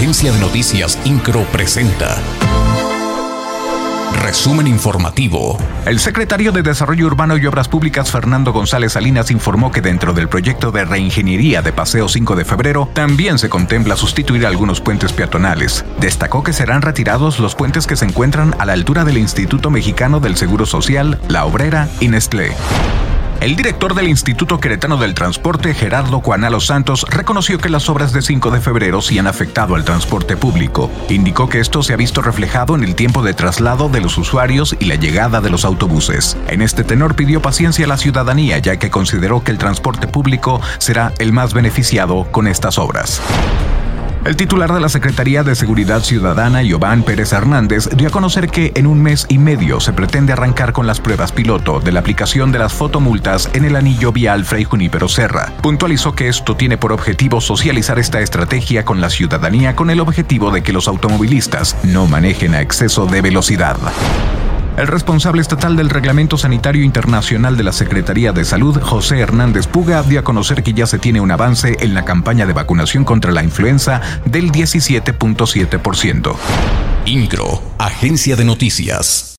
Agencia de Noticias Incro presenta. Resumen informativo. El secretario de Desarrollo Urbano y Obras Públicas, Fernando González Salinas, informó que dentro del proyecto de reingeniería de Paseo 5 de Febrero también se contempla sustituir algunos puentes peatonales. Destacó que serán retirados los puentes que se encuentran a la altura del Instituto Mexicano del Seguro Social, La Obrera y Nestlé. El director del Instituto Queretano del Transporte, Gerardo Juanalo Santos, reconoció que las obras de 5 de febrero sí han afectado al transporte público. Indicó que esto se ha visto reflejado en el tiempo de traslado de los usuarios y la llegada de los autobuses. En este tenor pidió paciencia a la ciudadanía, ya que consideró que el transporte público será el más beneficiado con estas obras. El titular de la Secretaría de Seguridad Ciudadana, Giovanni Pérez Hernández, dio a conocer que en un mes y medio se pretende arrancar con las pruebas piloto de la aplicación de las fotomultas en el anillo vial Frei Junípero Serra. Puntualizó que esto tiene por objetivo socializar esta estrategia con la ciudadanía con el objetivo de que los automovilistas no manejen a exceso de velocidad. El responsable estatal del Reglamento Sanitario Internacional de la Secretaría de Salud, José Hernández Puga, dio a conocer que ya se tiene un avance en la campaña de vacunación contra la influenza del 17.7%. Incro, Agencia de Noticias.